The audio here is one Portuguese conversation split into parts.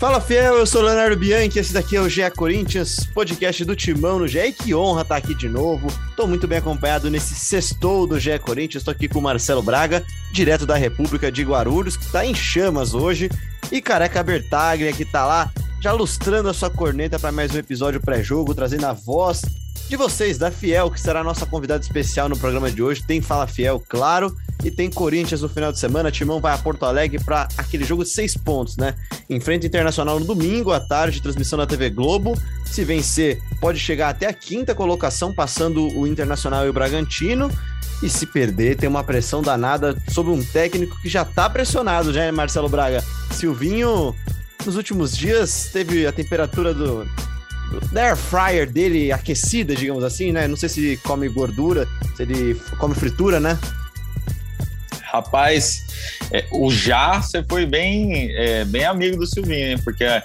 Fala fiel, eu sou Leonardo Bianchi, esse daqui é o GE Corinthians, podcast do Timão no GE. E que honra estar aqui de novo. Estou muito bem acompanhado nesse sextou do GE Corinthians. Estou aqui com o Marcelo Braga, direto da República de Guarulhos, que está em chamas hoje. E Careca Bertaglia, que está lá já lustrando a sua corneta para mais um episódio pré-jogo, trazendo a voz de vocês, da Fiel, que será nossa convidada especial no programa de hoje. Tem Fala Fiel, claro, e tem Corinthians no final de semana. Timão vai a Porto Alegre para aquele jogo de seis pontos, né? Enfrenta Internacional no domingo à tarde, transmissão da TV Globo. Se vencer, pode chegar até a quinta colocação, passando o Internacional e o Bragantino. E se perder, tem uma pressão danada sobre um técnico que já tá pressionado, já, né, Marcelo Braga? Silvinho, nos últimos dias, teve a temperatura do, da air fryer dele aquecida, digamos assim, né? Não sei se come gordura, se ele come fritura, né? Rapaz, é, o já você foi bem, é, bem amigo do Silvinho, hein? Porque a,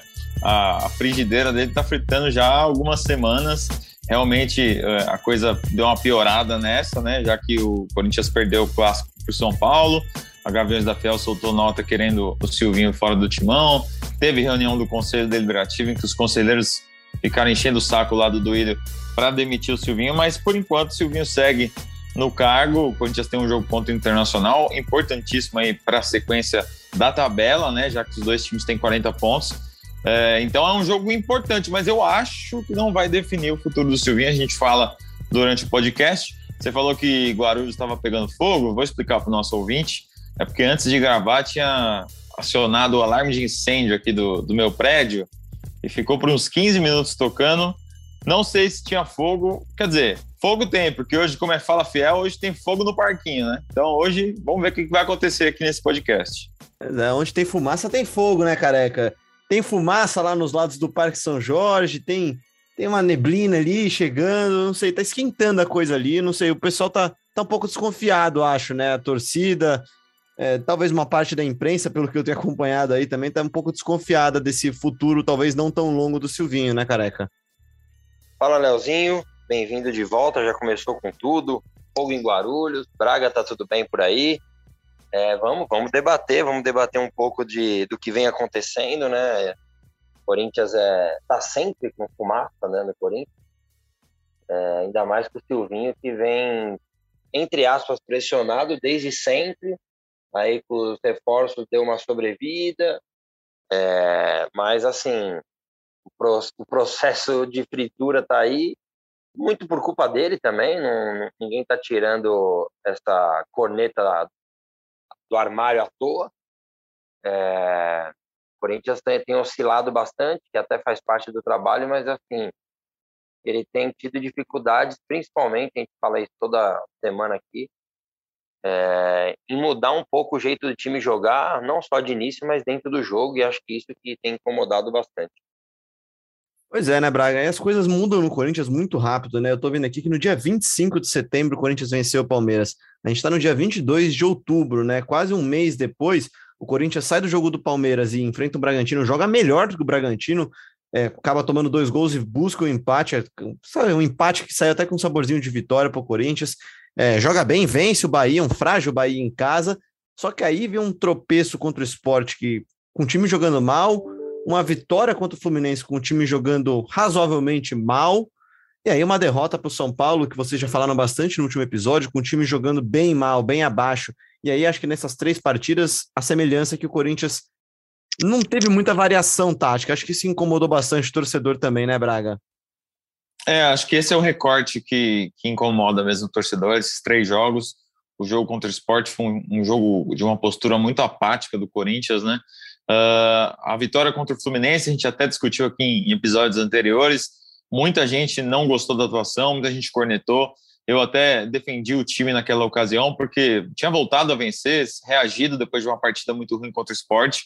a, frigideira dele tá fritando já há algumas semanas. Realmente é, a coisa deu uma piorada nessa, né? Já que o Corinthians perdeu o clássico pro São Paulo. A Gaviões da Fiel soltou nota querendo o Silvinho fora do timão. Teve reunião do Conselho Deliberativo em que os conselheiros ficaram enchendo o saco lá do Duílio para demitir o Silvinho, mas por enquanto o Silvinho segue no cargo. O Corinthians tem um jogo contra o Internacional, importantíssimo aí para a sequência da tabela, né? Já que os dois times têm 40 pontos. É, então é um jogo importante, mas eu acho que não vai definir o futuro do Silvinho. A gente fala durante o podcast. Você falou que Guarulhos estava pegando fogo. Vou explicar para o nosso ouvinte. É porque antes de gravar tinha acionado o alarme de incêndio aqui do, do meu prédio e ficou por uns 15 minutos tocando. Não sei se tinha fogo, quer dizer, fogo tem, porque hoje, como é Fala Fiel, hoje tem fogo no parquinho, né? Então hoje, vamos ver o que vai acontecer aqui nesse podcast. É, onde tem fumaça, tem fogo, né, careca? Tem fumaça lá nos lados do Parque São Jorge, tem, tem uma neblina ali chegando, não sei, tá esquentando a coisa ali, não sei, o pessoal tá, tá um pouco desconfiado, acho, né? A torcida, é, talvez uma parte da imprensa, pelo que eu tenho acompanhado aí, também está um pouco desconfiada desse futuro, talvez não tão longo do Silvinho, né, careca? Fala, Leozinho. Bem-vindo de volta. Já começou com tudo. Fogo em Guarulhos. Braga, tá tudo bem por aí? É, vamos, vamos debater, vamos debater um pouco de, do que vem acontecendo, né? Corinthians é, tá sempre com fumaça, né, no Corinthians. É, ainda mais com o Silvinho, que vem, entre aspas, pressionado desde sempre aí com os reforços deu uma sobrevida, é, mas assim, o, pro, o, processo de fritura está aí, muito por culpa dele também, não, ninguém está tirando essa corneta do armário à toa. É, o Corinthians tem, tem oscilado bastante, que até faz parte do trabalho, mas assim, ele tem tido dificuldades, principalmente, a gente fala isso toda semana aqui, é, mudar um pouco o jeito do time jogar, não só de início, mas dentro do jogo, e acho que isso que tem incomodado bastante. Pois é, né, Braga? E as coisas mudam no Corinthians muito rápido, né? Eu tô vendo aqui que no dia 25 de setembro o Corinthians venceu o Palmeiras. A gente tá no dia 22 de outubro, né? Quase um mês depois, o Corinthians sai do jogo do Palmeiras e enfrenta o Bragantino, joga melhor do que o Bragantino, é, acaba tomando dois gols e busca o um empate. Sabe, um empate que saiu até com um saborzinho de vitória para o Corinthians. É, joga bem, vence o Bahia, um frágil Bahia em casa. Só que aí vem um tropeço contra o esporte que, com o time jogando mal, uma vitória contra o Fluminense com o time jogando razoavelmente mal. E aí uma derrota para o São Paulo, que vocês já falaram bastante no último episódio, com o time jogando bem mal, bem abaixo. E aí acho que nessas três partidas, a semelhança é que o Corinthians não teve muita variação tática. Acho que isso incomodou bastante o torcedor também, né, Braga? É, acho que esse é o recorte que, que incomoda mesmo o torcedor, esses três jogos. O jogo contra o esporte foi um, um jogo de uma postura muito apática do Corinthians, né? Uh, a vitória contra o Fluminense, a gente até discutiu aqui em, em episódios anteriores. Muita gente não gostou da atuação, muita gente cornetou. Eu até defendi o time naquela ocasião, porque tinha voltado a vencer, reagido depois de uma partida muito ruim contra o esporte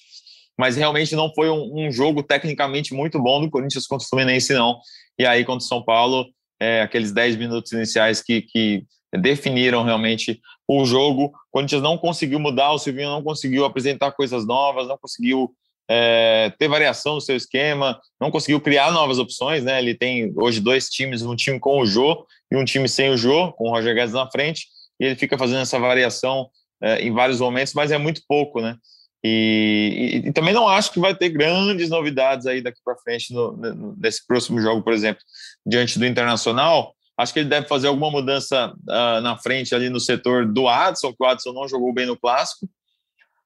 mas realmente não foi um, um, jogo tecnicamente muito bom do Corinthians contra o Fluminense, não. E aí, contra o São Paulo, é, aqueles 10 minutos iniciais que, que definiram realmente o jogo. O Corinthians não conseguiu mudar, o Silvinho não conseguiu apresentar coisas novas, não conseguiu é, ter variação no seu esquema, não conseguiu criar novas opções, né? Ele tem hoje dois times, um time com o Jô e um time sem o Jô, com o Roger Guedes na frente, e ele fica fazendo essa variação é, em vários momentos, mas é muito pouco, né? E, e, e, também não acho que vai ter grandes novidades aí daqui para frente no, no, nesse próximo jogo, por exemplo, diante do Internacional. Acho que ele deve fazer alguma mudança uh, na frente ali no setor do Adson, que o Adson não jogou bem no clássico.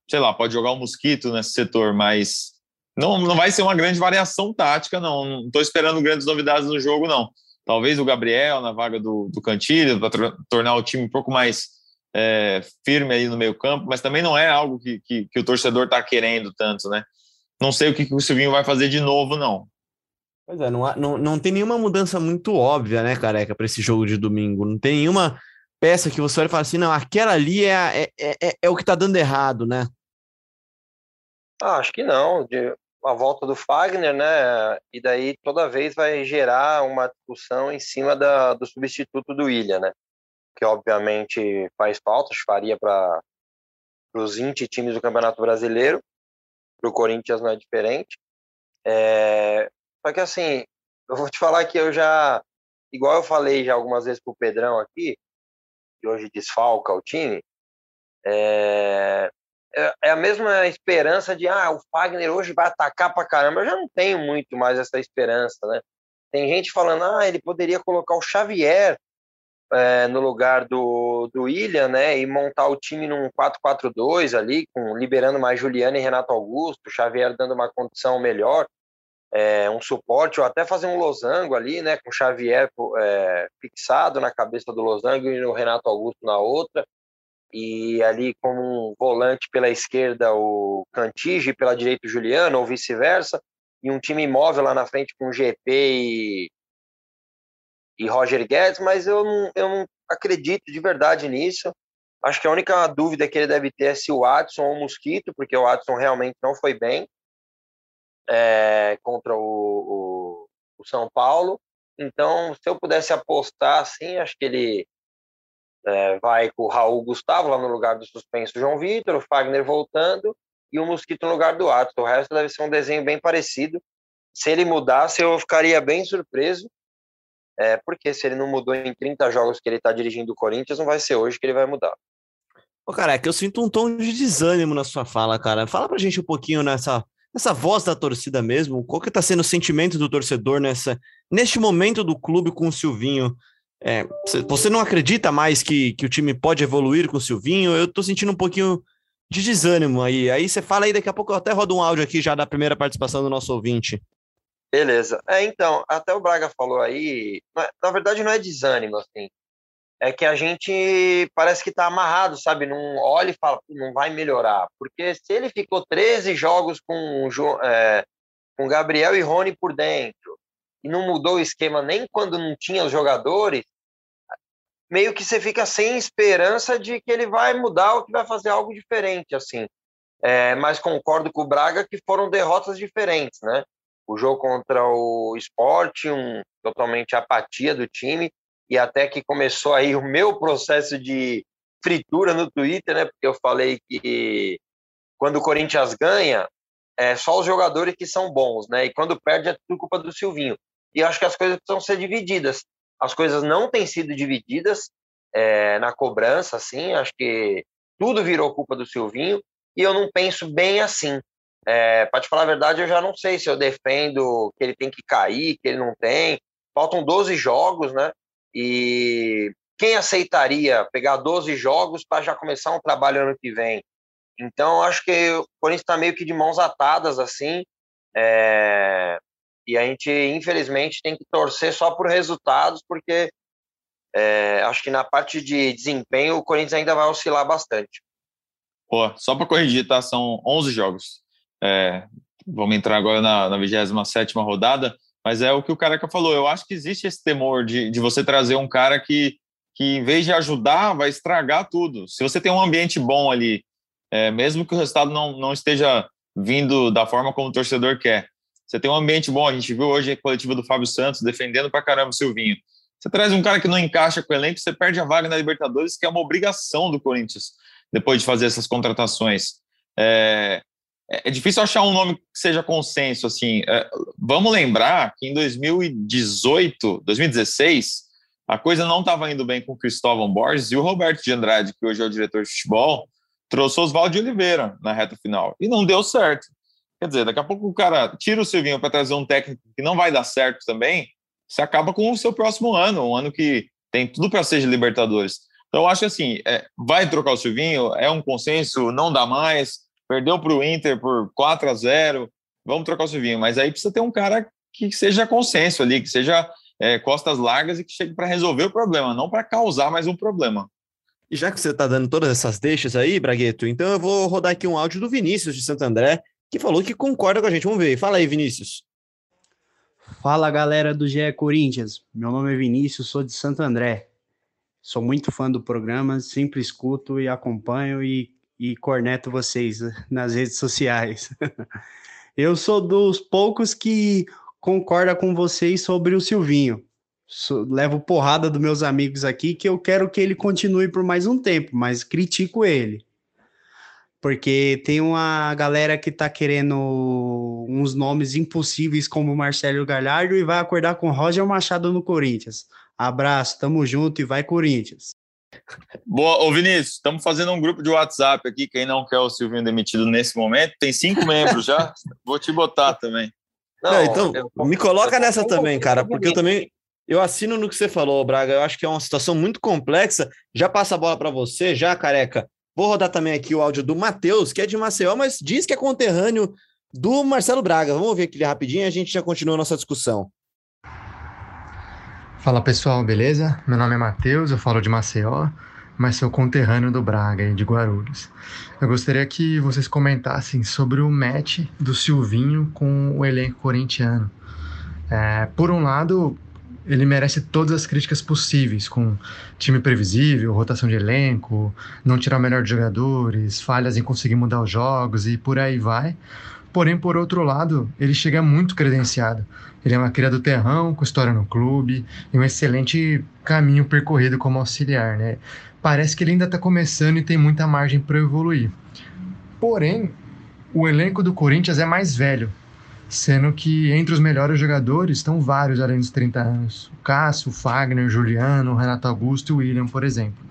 Sei lá, pode jogar o um Mosquito nesse setor, mas não, não vai ser uma grande variação tática, não. Não estou esperando grandes novidades no jogo, não. Talvez o Gabriel na vaga do, do Cantilho, para tornar o time um pouco mais é, firme aí no meio campo, mas também não é algo que, que, que o torcedor está querendo tanto, né? Não sei o que, que o Silvinho vai fazer de novo, não. Pois é, não, não, não tem nenhuma mudança muito óbvia, né, careca, para esse jogo de domingo. Não tem nenhuma peça que você vai falar assim, não, aquela ali é, é, é, é o que está dando errado, né? Ah, acho que não. De, a volta do Fagner, né? E daí toda vez vai gerar uma discussão em cima da, do substituto do William, né? Que obviamente faz falta, faria para os 20 times do Campeonato Brasileiro. Para o Corinthians não é diferente. É, só que assim, eu vou te falar que eu já, igual eu falei já algumas vezes pro Pedrão aqui, que hoje desfalca o time, é, é, é a mesma esperança de, ah, o Fagner hoje vai atacar pra caramba. Eu já não tenho muito mais essa esperança, né? Tem gente falando, ah, ele poderia colocar o Xavier é, no lugar do, do William, né? E montar o time num 4-4-2 ali, com, liberando mais Juliano e Renato Augusto, o Xavier dando uma condição melhor, é, um suporte, ou até fazer um losango ali, né? Com o Xavier é, fixado na cabeça do losango e o Renato Augusto na outra e ali como um volante pela esquerda o Cantige pela direita o Juliano, ou vice-versa, e um time imóvel lá na frente com GP e, e Roger Guedes, mas eu não, eu não acredito de verdade nisso. Acho que a única dúvida que ele deve ter é se o Watson ou o Mosquito, porque o Watson realmente não foi bem é, contra o, o, o São Paulo. Então, se eu pudesse apostar, assim, acho que ele é, vai com o Raul Gustavo lá no lugar do suspenso João Vitor, o Fagner voltando e o Mosquito no lugar do Atos. O resto deve ser um desenho bem parecido. Se ele mudasse, eu ficaria bem surpreso, é, porque se ele não mudou em 30 jogos que ele está dirigindo o Corinthians, não vai ser hoje que ele vai mudar. Ô, cara, é que eu sinto um tom de desânimo na sua fala, cara. Fala pra gente um pouquinho nessa, nessa voz da torcida mesmo. Qual que tá sendo o sentimento do torcedor nessa, neste momento do clube com o Silvinho? É, você não acredita mais que, que o time pode evoluir com o Silvinho? Eu tô sentindo um pouquinho de desânimo aí. Aí você fala aí, daqui a pouco eu até rodo um áudio aqui já da primeira participação do nosso ouvinte. Beleza. É, então, até o Braga falou aí, na verdade não é desânimo, assim. É que a gente parece que tá amarrado, sabe? Não olha e fala, não vai melhorar. Porque se ele ficou 13 jogos com, é, com Gabriel e Rony por dentro, e não mudou o esquema nem quando não tinha os jogadores, meio que você fica sem esperança de que ele vai mudar ou que vai fazer algo diferente, assim. É, mas concordo com o Braga que foram derrotas diferentes, né? O jogo contra o Sport, um totalmente apatia do time, e até que começou aí o meu processo de fritura no Twitter, né? Porque eu falei que quando o Corinthians ganha, é só os jogadores que são bons, né? E quando perde é tudo culpa do Silvinho. E acho que as coisas precisam ser divididas as coisas não têm sido divididas é, na cobrança, assim, acho que tudo virou culpa do Silvinho, e eu não penso bem assim. É, para te falar a verdade, eu já não sei se eu defendo que ele tem que cair, que ele não tem. Faltam 12 jogos, né? E quem aceitaria pegar 12 jogos para já começar um trabalho ano que vem? Então, acho que o Corinthians está meio que de mãos atadas, assim. É, e a gente, infelizmente, tem que torcer só por resultados, porque é, acho que na parte de desempenho o Corinthians ainda vai oscilar bastante. Pô, só para corrigir, tá? São 11 jogos. É, vamos entrar agora na, na 27 rodada, mas é o que o Careca falou. Eu acho que existe esse temor de, de você trazer um cara que, que, em vez de ajudar, vai estragar tudo. Se você tem um ambiente bom ali, é, mesmo que o resultado não, não esteja vindo da forma como o torcedor quer, você tem um ambiente bom. A gente viu hoje a coletiva do Fábio Santos defendendo pra caramba o Silvinho. Você traz um cara que não encaixa com o elenco, você perde a vaga na Libertadores, que é uma obrigação do Corinthians depois de fazer essas contratações. É, é difícil achar um nome que seja consenso. Assim, é, vamos lembrar que em 2018, 2016, a coisa não estava indo bem com o Cristóvão Borges e o Roberto de Andrade, que hoje é o diretor de futebol, trouxe Oswaldo de Oliveira na reta final e não deu certo. Quer dizer, daqui a pouco o cara tira o Silvinho para trazer um técnico que não vai dar certo também, você acaba com o seu próximo ano, um ano que tem tudo para ser de Libertadores. Então, eu acho assim, é, vai trocar o Silvinho, é um consenso, não dá mais, perdeu para o Inter por 4 a 0 vamos trocar o Silvinho, mas aí precisa ter um cara que seja consenso ali, que seja é, costas largas e que chegue para resolver o problema, não para causar mais um problema. E já que você está dando todas essas deixas aí, Bragueto, então eu vou rodar aqui um áudio do Vinícius de Santo André, que falou que concorda com a gente. Vamos ver. Fala aí, Vinícius. Fala, galera do GE Corinthians. Meu nome é Vinícius, sou de Santo André. Sou muito fã do programa, sempre escuto e acompanho e, e corneto vocês nas redes sociais. eu sou dos poucos que concorda com vocês sobre o Silvinho levo porrada dos meus amigos aqui que eu quero que ele continue por mais um tempo, mas critico ele. Porque tem uma galera que tá querendo uns nomes impossíveis como Marcelo Galhardo e vai acordar com Roger Machado no Corinthians. Abraço, tamo junto e vai Corinthians. Boa, ô Vinícius, estamos fazendo um grupo de WhatsApp aqui. Quem não quer o Silvinho demitido nesse momento, tem cinco membros já. Vou te botar também. Não, não então, eu, me coloca nessa também, cara, porque eu também eu assino no que você falou, Braga. Eu acho que é uma situação muito complexa. Já passa a bola para você, já, careca. Vou rodar também aqui o áudio do Matheus, que é de Maceió, mas diz que é conterrâneo do Marcelo Braga. Vamos ouvir aquele rapidinho e a gente já continua a nossa discussão. Fala pessoal, beleza? Meu nome é Matheus, eu falo de Maceió, mas sou conterrâneo do Braga e de Guarulhos. Eu gostaria que vocês comentassem sobre o match do Silvinho com o elenco corintiano. É, por um lado, ele merece todas as críticas possíveis, com time previsível, rotação de elenco, não tirar o melhor de jogadores, falhas em conseguir mudar os jogos e por aí vai. Porém, por outro lado, ele chega muito credenciado. Ele é uma cria do terrão, com história no clube e um excelente caminho percorrido como auxiliar, né? Parece que ele ainda está começando e tem muita margem para evoluir. Porém, o elenco do Corinthians é mais velho, sendo que entre os melhores jogadores estão vários além dos 30 anos. O Cássio, o Fagner, o Juliano, o Renato Augusto e o William, por exemplo.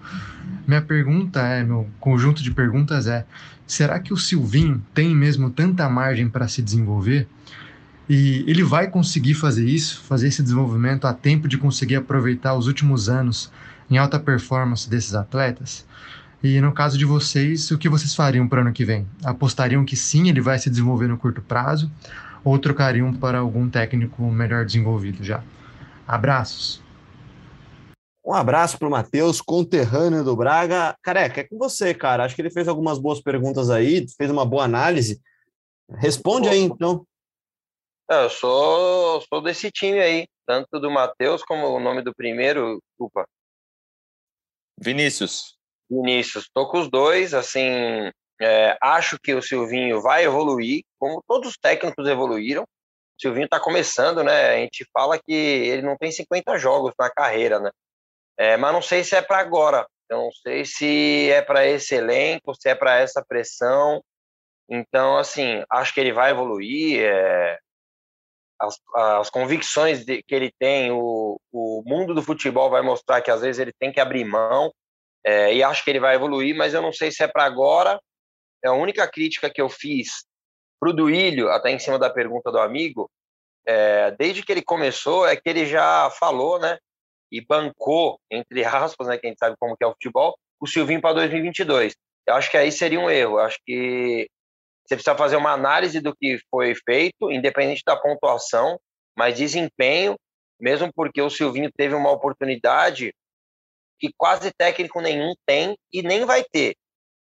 Minha pergunta é, meu conjunto de perguntas é: será que o Silvinho tem mesmo tanta margem para se desenvolver? E ele vai conseguir fazer isso, fazer esse desenvolvimento a tempo de conseguir aproveitar os últimos anos em alta performance desses atletas? E no caso de vocês, o que vocês fariam para o ano que vem? Apostariam que sim, ele vai se desenvolver no curto prazo? ou trocariam para algum técnico melhor desenvolvido já. Abraços. Um abraço para o Matheus, conterrâneo do Braga. Careca, é com você, cara. Acho que ele fez algumas boas perguntas aí, fez uma boa análise. Responde aí, então. Eu sou, sou desse time aí, tanto do Matheus como o nome do primeiro, desculpa. Vinícius. Vinícius, tô com os dois, assim, é, acho que o Silvinho vai evoluir, como todos os técnicos evoluíram. O Silvinho está começando, né? A gente fala que ele não tem 50 jogos na carreira, né? É, mas não sei se é para agora. Eu não sei se é para esse elenco, se é para essa pressão. Então, assim, acho que ele vai evoluir. É, as, as, convicções de, que ele tem, o, o mundo do futebol vai mostrar que às vezes ele tem que abrir mão. É, e acho que ele vai evoluir, mas eu não sei se é para agora é a única crítica que eu fiz para o Duílio, até em cima da pergunta do amigo, é, desde que ele começou, é que ele já falou, né, e bancou, entre aspas, né, que a gente sabe como que é o futebol, o Silvinho para 2022. Eu acho que aí seria um erro. Eu acho que você precisa fazer uma análise do que foi feito, independente da pontuação, mas desempenho, mesmo porque o Silvinho teve uma oportunidade que quase técnico nenhum tem e nem vai ter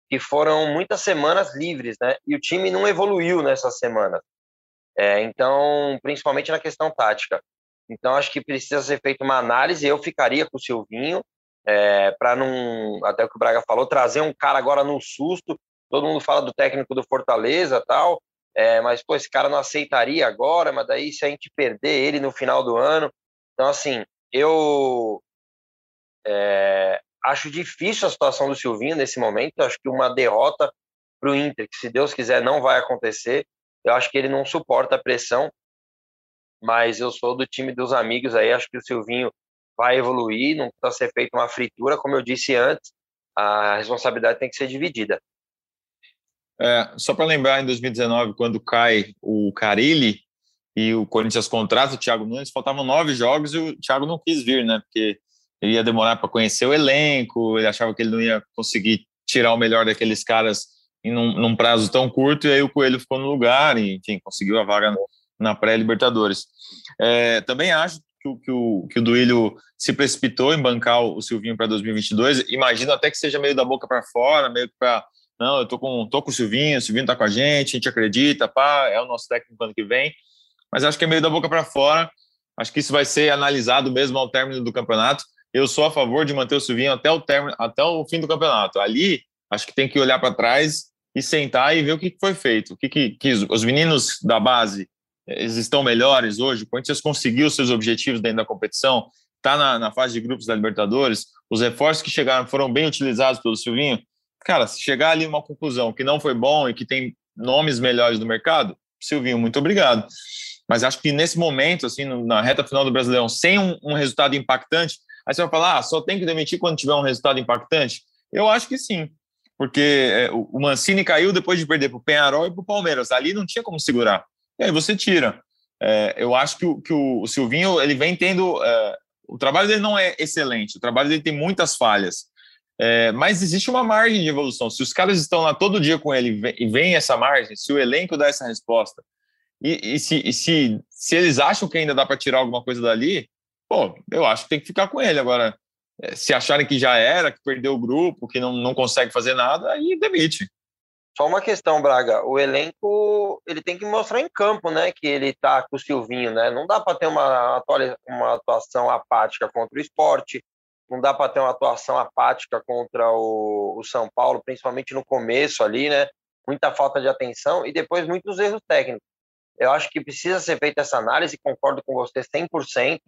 que foram muitas semanas livres, né? E o time não evoluiu nessas semanas. É, então, principalmente na questão tática. Então, acho que precisa ser feita uma análise. Eu ficaria com o Silvinho, é, para não, até o que o Braga falou, trazer um cara agora no susto. Todo mundo fala do técnico do Fortaleza tal, é, mas pô, esse cara não aceitaria agora. Mas daí, se a gente perder ele no final do ano, então assim, eu é, acho difícil a situação do Silvinho nesse momento. Acho que uma derrota para o Inter, que se Deus quiser não vai acontecer, eu acho que ele não suporta a pressão. Mas eu sou do time dos amigos aí. Acho que o Silvinho vai evoluir. Não precisa ser feita uma fritura, como eu disse antes. A responsabilidade tem que ser dividida. É, só para lembrar, em 2019, quando cai o Carilli e o Corinthians contrata o Thiago Nunes, faltavam nove jogos e o Thiago não quis vir, né? Porque ele ia demorar para conhecer o elenco, ele achava que ele não ia conseguir tirar o melhor daqueles caras em num, num prazo tão curto, e aí o Coelho ficou no lugar e, enfim, conseguiu a vaga na pré-Libertadores. É, também acho que, que, o, que o Duílio se precipitou em bancar o Silvinho para 2022. Imagino até que seja meio da boca para fora, meio para não, eu tô com, tô com o Silvinho, o Silvinho tá com a gente, a gente acredita, pá, é o nosso técnico ano que vem. Mas acho que é meio da boca para fora. Acho que isso vai ser analisado mesmo ao término do campeonato. Eu sou a favor de manter o Silvinho até o término, até o fim do campeonato. Ali, acho que tem que olhar para trás e sentar e ver o que foi feito. O que, que, que os meninos da base eles estão melhores hoje. O Corinthians conseguiu seus objetivos dentro da competição, está na, na fase de grupos da Libertadores. Os reforços que chegaram foram bem utilizados pelo Silvinho cara, se chegar ali uma conclusão que não foi bom e que tem nomes melhores do mercado, Silvinho, muito obrigado. Mas acho que nesse momento, assim, na reta final do Brasileirão, sem um, um resultado impactante, aí você vai falar, ah, só tem que demitir quando tiver um resultado impactante? Eu acho que sim, porque é, o Mancini caiu depois de perder para o Penharol e para o Palmeiras. Ali não tinha como segurar. E aí você tira. É, eu acho que o, o Silvinho ele vem tendo. É, o trabalho dele não é excelente, o trabalho dele tem muitas falhas. É, mas existe uma margem de evolução. Se os caras estão lá todo dia com ele e vem essa margem, se o elenco dá essa resposta, e, e, se, e se, se eles acham que ainda dá para tirar alguma coisa dali, pô, eu acho que tem que ficar com ele. Agora, é, se acharem que já era, que perdeu o grupo, que não, não consegue fazer nada, aí demite. Só uma questão, Braga. O elenco ele tem que mostrar em campo, né? Que ele tá com o Silvinho, né? Não dá para ter uma, uma atuação apática contra o esporte não dá para ter uma atuação apática contra o, o, São Paulo, principalmente no começo ali, né? Muita falta de atenção e depois muitos erros técnicos. Eu acho que precisa ser feita essa análise, concordo com você 100%.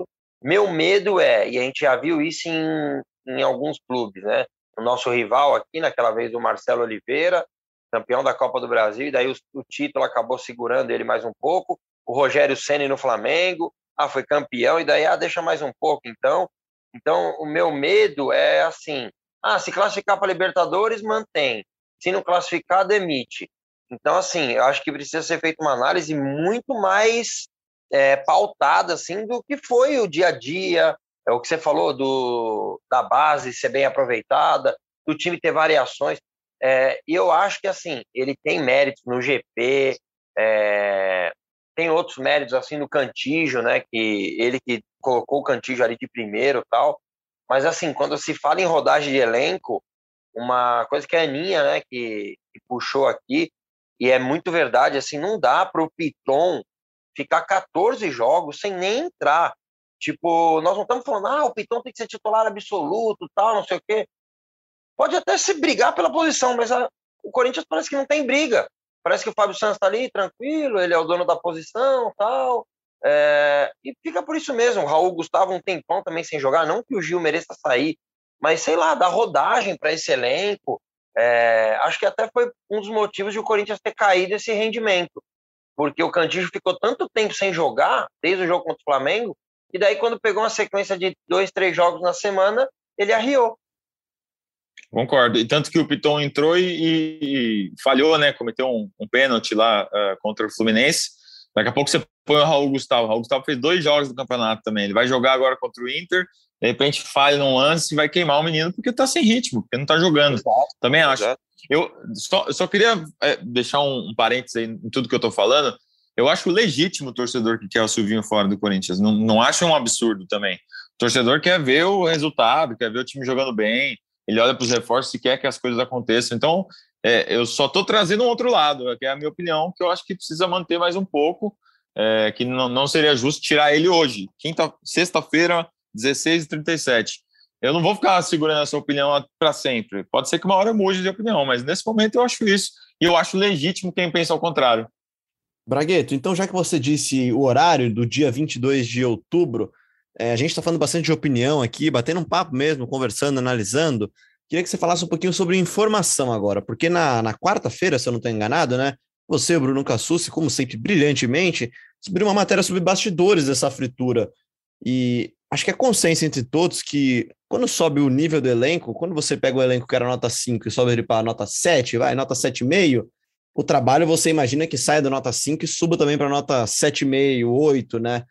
Meu medo é, e a gente já viu isso em, em alguns clubes, né? O nosso rival aqui, naquela vez, o Marcelo Oliveira, campeão da Copa do Brasil, e daí o, o título acabou segurando ele mais um pouco. O Rogério Ceni no Flamengo, ah, foi campeão, e daí, ah, deixa mais um pouco. Então, então, o meu medo é assim: ah, se classificar para Libertadores, mantém. Se não classificar, demite. Então, assim, eu acho que precisa ser feita uma análise muito mais é, pautada, assim, do que foi o dia a dia, é o que você falou do, da base ser bem aproveitada, do time ter variações. É, e eu acho que, assim, ele tem méritos no GP, é, tem outros méritos, assim, no Cantígio, né, que ele que colocou o Cantígio ali de primeiro tal. Mas, assim, quando se fala em rodagem de elenco, uma coisa que é a Aninha, né, que, que puxou aqui, e é muito verdade, assim, não dá para o Piton ficar 14 jogos sem nem entrar. Tipo, nós não estamos falando, ah, o Piton tem que ser titular absoluto, tal, não sei o quê. Pode até se brigar pela posição, mas a, o Corinthians parece que não tem briga. Parece que o Fábio Santos está ali, tranquilo, ele é o dono da posição, tal. É, e fica por isso mesmo. O Raul Gustavo um tempão também sem jogar, não que o Gil mereça sair, mas sei lá, dar rodagem para esse elenco. É, acho que até foi um dos motivos de o Corinthians ter caído esse rendimento, porque o Cantígio ficou tanto tempo sem jogar, desde o jogo contra o Flamengo, e daí quando pegou uma sequência de dois, três jogos na semana, ele arriou. Concordo. E tanto que o Piton entrou e, e falhou, né? Cometeu um, um pênalti lá uh, contra o Fluminense. Daqui a pouco você põe o Raul Gustavo. O Raul Gustavo fez dois jogos do campeonato também. Ele vai jogar agora contra o Inter. De repente falha num lance e vai queimar o menino porque tá sem ritmo, porque não tá jogando. Exato, também acho. Exato. Eu só, só queria é, deixar um, um parênteses aí em tudo que eu tô falando. Eu acho legítimo o torcedor que quer o Silvinho fora do Corinthians. Não, não acho um absurdo também. O torcedor quer ver o resultado, quer ver o time jogando bem, ele olha para os reforços e quer que as coisas aconteçam. Então, é, eu só estou trazendo um outro lado, que é a minha opinião, que eu acho que precisa manter mais um pouco, é, que não, não seria justo tirar ele hoje. Quinta, sexta-feira, 16 e 37. Eu não vou ficar segurando essa opinião para sempre. Pode ser que uma hora eu mude de opinião, mas nesse momento eu acho isso. E eu acho legítimo quem pensa ao contrário. Bragueto, então já que você disse o horário do dia 22 de outubro, é, a gente está falando bastante de opinião aqui, batendo um papo mesmo, conversando, analisando. Queria que você falasse um pouquinho sobre informação agora, porque na, na quarta-feira, se eu não estou enganado, né? Você, Bruno Cassucci, como sempre, brilhantemente, subiu uma matéria sobre bastidores dessa fritura. E acho que é consenso entre todos que quando sobe o nível do elenco, quando você pega o elenco que era nota 5 e sobe ele para nota 7, vai, nota 7,5, o trabalho você imagina que saia da nota 5 e suba também para nota 7,5, 8, né?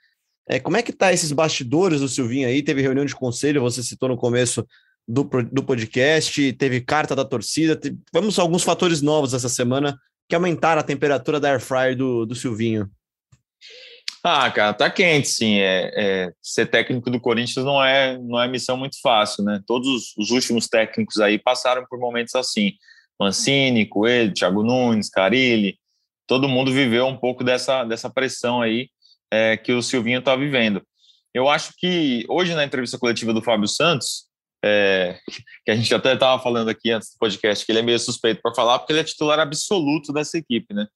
É, como é que tá esses bastidores do Silvinho aí? Teve reunião de conselho, você citou no começo do, do podcast, teve carta da torcida, teve, vamos alguns fatores novos essa semana que aumentaram a temperatura da air fryer do, do Silvinho. Ah, cara, tá quente, sim. É, é, ser técnico do Corinthians não é, não é missão muito fácil, né? Todos os, os últimos técnicos aí passaram por momentos assim. Mancini, Coelho, Thiago Nunes, Carilli, todo mundo viveu um pouco dessa, dessa pressão aí é, que o Silvinho está vivendo. Eu acho que hoje na entrevista coletiva do Fábio Santos, é, que a gente até estava falando aqui antes do podcast, que ele é meio suspeito para falar, porque ele é titular absoluto dessa equipe, né?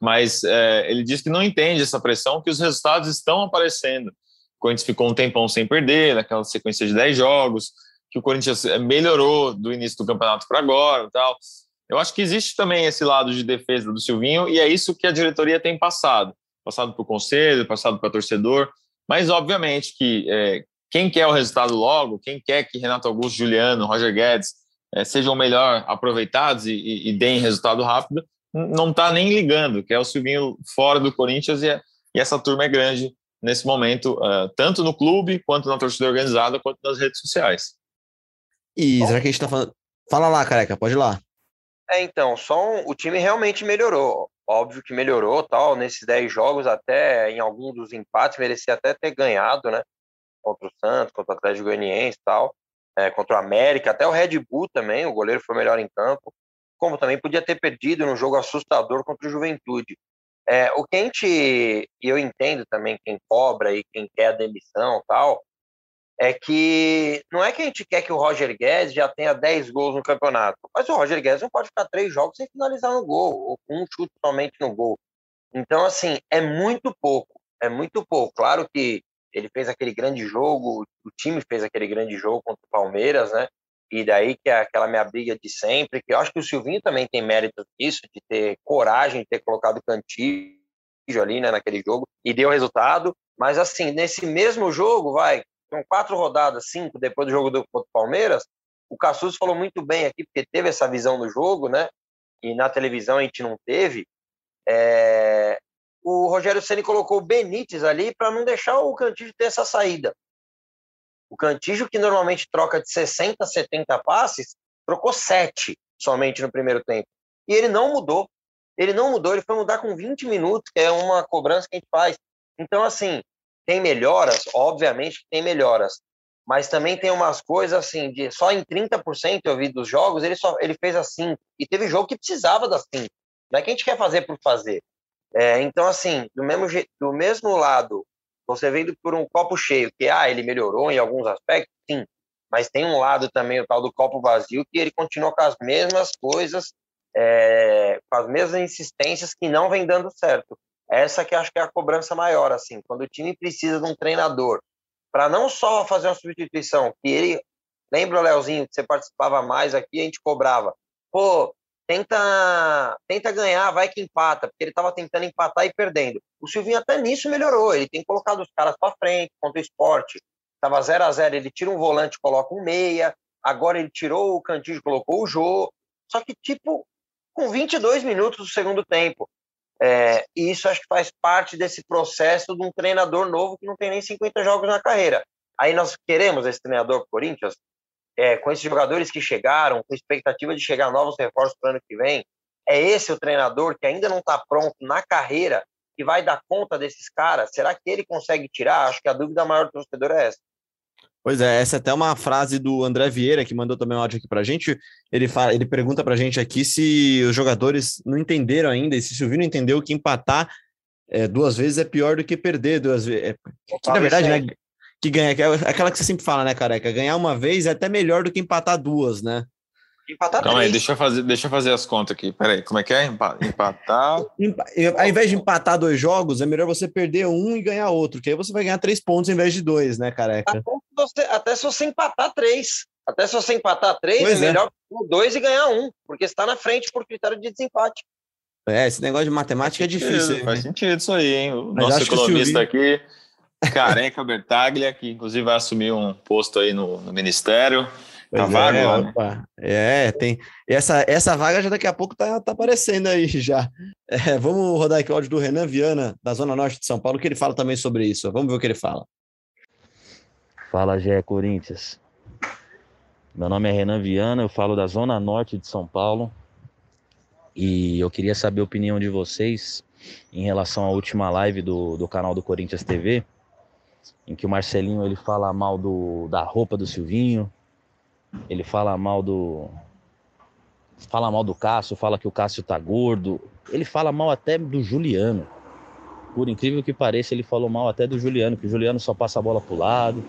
Mas é, ele diz que não entende essa pressão, que os resultados estão aparecendo. O Corinthians ficou um tempão sem perder, naquela sequência de 10 jogos, que o Corinthians eh, melhorou do início do campeonato para agora tal. Eu acho que existe também esse lado de defesa do Silvinho e é isso que a diretoria tem passado. Passado para o conselho, passado para torcedor, mas obviamente que é, quem quer o resultado logo, quem quer que Renato Augusto, Juliano, Roger Guedes é, sejam melhor aproveitados e, e, e deem resultado rápido, não está nem ligando, que é o Silvinho fora do Corinthians e, e essa turma é grande nesse momento, uh, tanto no clube, quanto na torcida organizada, quanto nas redes sociais. E já que a gente tá falando. Fala lá, careca, pode ir lá. É, então, só um... o time realmente melhorou. Óbvio que melhorou, tal, nesses 10 jogos, até em algum dos empates, merecia até ter ganhado, né? Contra o Santos, contra o Atlético Goianiense tal, é, contra o América, até o Red Bull também, o goleiro foi melhor em campo, como também podia ter perdido num jogo assustador contra o Juventude. É, o que a gente, e eu entendo também quem cobra e quem quer a demissão tal, é que não é que a gente quer que o Roger Guedes já tenha 10 gols no campeonato, mas o Roger Guedes não pode ficar três jogos sem finalizar no gol, ou com um chute somente no gol. Então, assim, é muito pouco, é muito pouco. Claro que ele fez aquele grande jogo, o time fez aquele grande jogo contra o Palmeiras, né? E daí que é aquela minha briga de sempre, que eu acho que o Silvinho também tem mérito nisso, de ter coragem de ter colocado o Cantillo ali, né, naquele jogo, e deu resultado. Mas, assim, nesse mesmo jogo, vai, são quatro rodadas, cinco, depois do jogo do contra o Palmeiras, o Cassus falou muito bem aqui, porque teve essa visão do jogo, né? E na televisão a gente não teve. É... O Rogério Ceni colocou o Benítez ali para não deixar o Cantígio ter essa saída. O Cantígio, que normalmente troca de 60 a 70 passes, trocou sete somente no primeiro tempo. E ele não mudou. Ele não mudou, ele foi mudar com 20 minutos, que é uma cobrança que a gente faz. Então, assim, tem melhoras, obviamente tem melhoras, mas também tem umas coisas assim, de só em 30% eu vi dos jogos, ele só ele fez assim, e teve jogo que precisava das 5. Não é que a gente quer fazer por fazer. É, então, assim, do mesmo, do mesmo lado, você vendo por um copo cheio, que ah, ele melhorou em alguns aspectos, sim, mas tem um lado também, o tal do copo vazio, que ele continua com as mesmas coisas, é, com as mesmas insistências que não vem dando certo. Essa que acho que é a cobrança maior, assim, quando o time precisa de um treinador para não só fazer uma substituição, que ele lembra, Leozinho, que você participava mais aqui, a gente cobrava. Pô, tenta, tenta ganhar, vai que empata, porque ele estava tentando empatar e perdendo. O Silvinho até nisso melhorou, ele tem colocado os caras para frente contra o esporte. Tava 0 a 0 ele tira um volante, coloca um meia. Agora ele tirou o Cantillo, colocou o Jô. Só que, tipo, com 22 minutos do segundo tempo. É, e isso acho que faz parte desse processo de um treinador novo que não tem nem 50 jogos na carreira. Aí nós queremos esse treinador para Corinthians, é, com esses jogadores que chegaram, com expectativa de chegar novos reforços para o ano que vem. É esse o treinador que ainda não está pronto na carreira que vai dar conta desses caras? Será que ele consegue tirar? Acho que a dúvida maior do torcedor é essa. Pois é, essa é até uma frase do André Vieira, que mandou também um áudio aqui pra gente. Ele, fala, ele pergunta pra gente aqui se os jogadores não entenderam ainda, e se o Silvio não entendeu que empatar é, duas vezes é pior do que perder duas vezes. É, que, na verdade, né? Que ganha, é aquela que você sempre fala, né, careca? Ganhar uma vez é até melhor do que empatar duas, né? Empatar Calma três. aí, deixa eu, fazer, deixa eu fazer as contas aqui. Peraí, como é que é? Empatar. Ao invés de empatar dois jogos, é melhor você perder um e ganhar outro, que aí você vai ganhar três pontos em vez de dois, né, careca? Até se você empatar três. Até se você empatar três, pois é, é melhor dois e ganhar um, porque está na frente por critério de desempate. É, esse negócio de matemática é difícil. Faz sentido isso aí, hein? O Mas nosso economista aqui, Careca Bertaglia, que inclusive vai assumir um posto aí no, no Ministério Pois a vaga, é, opa. é, tem. Essa, essa vaga já daqui a pouco tá, tá aparecendo aí já. É, vamos rodar aqui o áudio do Renan Viana, da Zona Norte de São Paulo, que ele fala também sobre isso. Vamos ver o que ele fala. Fala, Gé Corinthians. Meu nome é Renan Viana, eu falo da Zona Norte de São Paulo. E eu queria saber a opinião de vocês em relação à última live do, do canal do Corinthians TV, em que o Marcelinho ele fala mal do, da roupa do Silvinho, ele fala mal do. Fala mal do Cássio, fala que o Cássio tá gordo. Ele fala mal até do Juliano. Por incrível que pareça, ele falou mal até do Juliano, que o Juliano só passa a bola pro lado.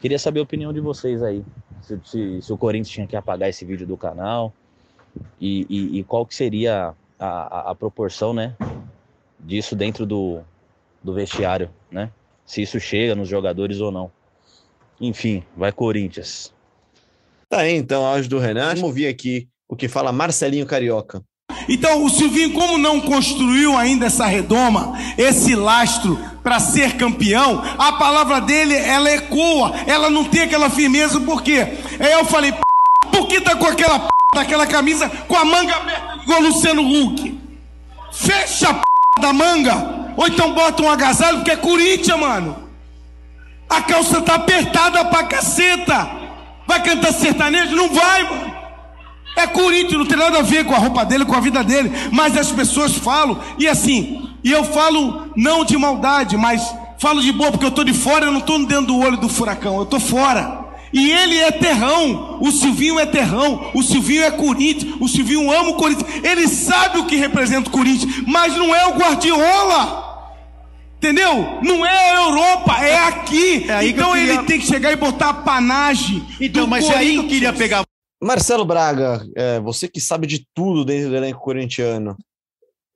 Queria saber a opinião de vocês aí. Se, se, se o Corinthians tinha que apagar esse vídeo do canal. E, e, e qual que seria a, a, a, proporção, né? Disso dentro do, do vestiário, né? Se isso chega nos jogadores ou não. Enfim, vai Corinthians. Tá aí, então, áudio do Renan. Vamos ouvir aqui o que fala Marcelinho Carioca. Então, o Silvinho, como não construiu ainda essa redoma, esse lastro para ser campeão, a palavra dele, ela ecoa, ela não tem aquela firmeza, por quê? Aí eu falei, por que tá com aquela p... daquela camisa com a manga aberta igual Luciano Huck? Fecha a p... da manga, ou então bota um agasalho, porque é Corinthians, mano. A calça tá apertada pra caceta. Vai cantar sertanejo? Não vai, mano. É Corinthians, não tem nada a ver com a roupa dele, com a vida dele. Mas as pessoas falam, e assim, e eu falo não de maldade, mas falo de boa, porque eu estou de fora, eu não estou dentro do olho do furacão, eu estou fora. E ele é terrão, o Silvinho é terrão, o Silvinho é Corinthians, o Silvinho ama o Corinthians, ele sabe o que representa o Corinthians, mas não é o Guardiola. Entendeu? Não é a Europa, é aqui. É então queria... ele tem que chegar e botar a panagem. Então, mas é aí que eu queria pegar. Marcelo Braga, é, você que sabe de tudo dentro do elenco corintiano.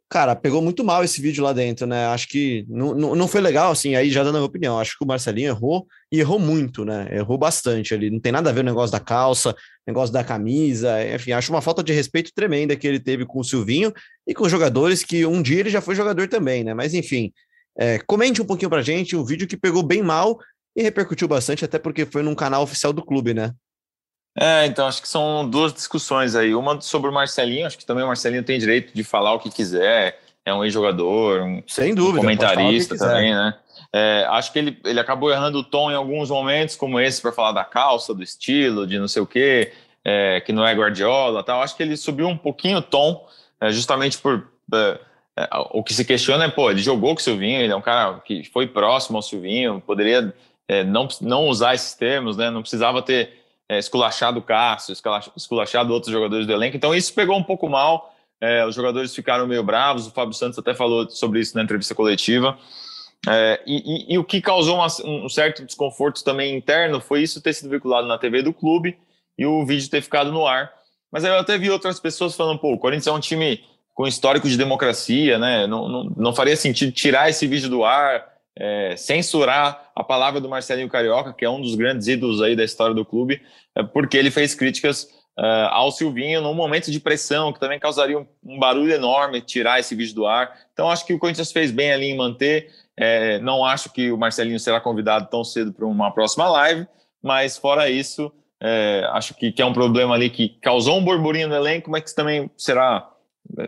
Cara, pegou muito mal esse vídeo lá dentro, né? Acho que não, não, não foi legal, assim, aí já dando a minha opinião. Acho que o Marcelinho errou e errou muito, né? Errou bastante ali. Não tem nada a ver o negócio da calça, negócio da camisa, enfim, acho uma falta de respeito tremenda que ele teve com o Silvinho e com os jogadores que um dia ele já foi jogador também, né? Mas enfim, é, comente um pouquinho pra gente um vídeo que pegou bem mal e repercutiu bastante, até porque foi num canal oficial do clube, né? É, então acho que são duas discussões aí. Uma sobre o Marcelinho, acho que também o Marcelinho tem direito de falar o que quiser, é um ex-jogador, um, Sem dúvida, um comentarista também, né? É, acho que ele, ele acabou errando o tom em alguns momentos, como esse, para falar da calça, do estilo, de não sei o quê, é, que não é Guardiola tal. Acho que ele subiu um pouquinho o tom, é, justamente por é, o que se questiona é, pô, ele jogou com o Silvinho, ele é um cara que foi próximo ao Silvinho, poderia é, não, não usar esses termos, né? Não precisava ter é, esculachado o Cássio, esculachado outros jogadores do elenco. Então isso pegou um pouco mal. É, os jogadores ficaram meio bravos. O Fábio Santos até falou sobre isso na entrevista coletiva. É, e, e, e, o que causou uma, um certo desconforto também interno foi isso ter sido vinculado na TV do clube e o vídeo ter ficado no ar. Mas aí eu até vi outras pessoas falando, pô, o Corinthians é um time com histórico de democracia, né? Não, não, não faria sentido tirar esse vídeo do ar, é, censurar a palavra do Marcelinho Carioca, que é um dos grandes ídolos aí da história do clube, é, porque ele fez críticas uh, ao Silvinho num momento de pressão, que também causaria um, um, barulho enorme tirar esse vídeo do ar. Então acho que o Corinthians fez bem ali em manter. É, não acho que o Marcelinho será convidado tão cedo para uma próxima live, mas fora isso, é, acho que, que, é um problema ali que causou um burburinho no elenco, mas que também será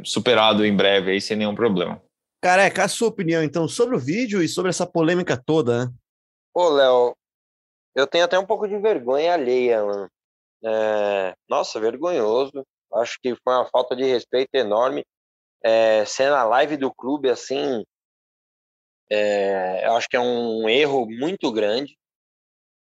superado em breve aí sem nenhum problema. Careca, a sua opinião então sobre o vídeo e sobre essa polêmica toda, né? Pô, Léo, eu tenho até um pouco de vergonha alheia, mano. É... Nossa, vergonhoso. Acho que foi uma falta de respeito enorme. É... Ser na live do clube assim, é... eu acho que é um erro muito grande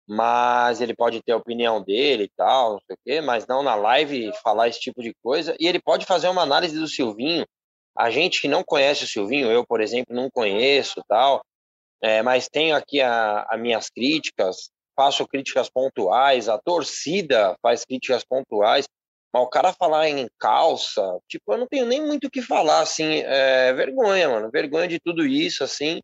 mas ele pode ter a opinião dele e tal, não sei o quê, mas não na live falar esse tipo de coisa. E ele pode fazer uma análise do Silvinho. A gente que não conhece o Silvinho, eu, por exemplo, não conheço tal, é, mas tenho aqui as minhas críticas, faço críticas pontuais, a torcida faz críticas pontuais, mas o cara falar em calça, tipo, eu não tenho nem muito o que falar, assim, é vergonha, mano, vergonha de tudo isso, assim,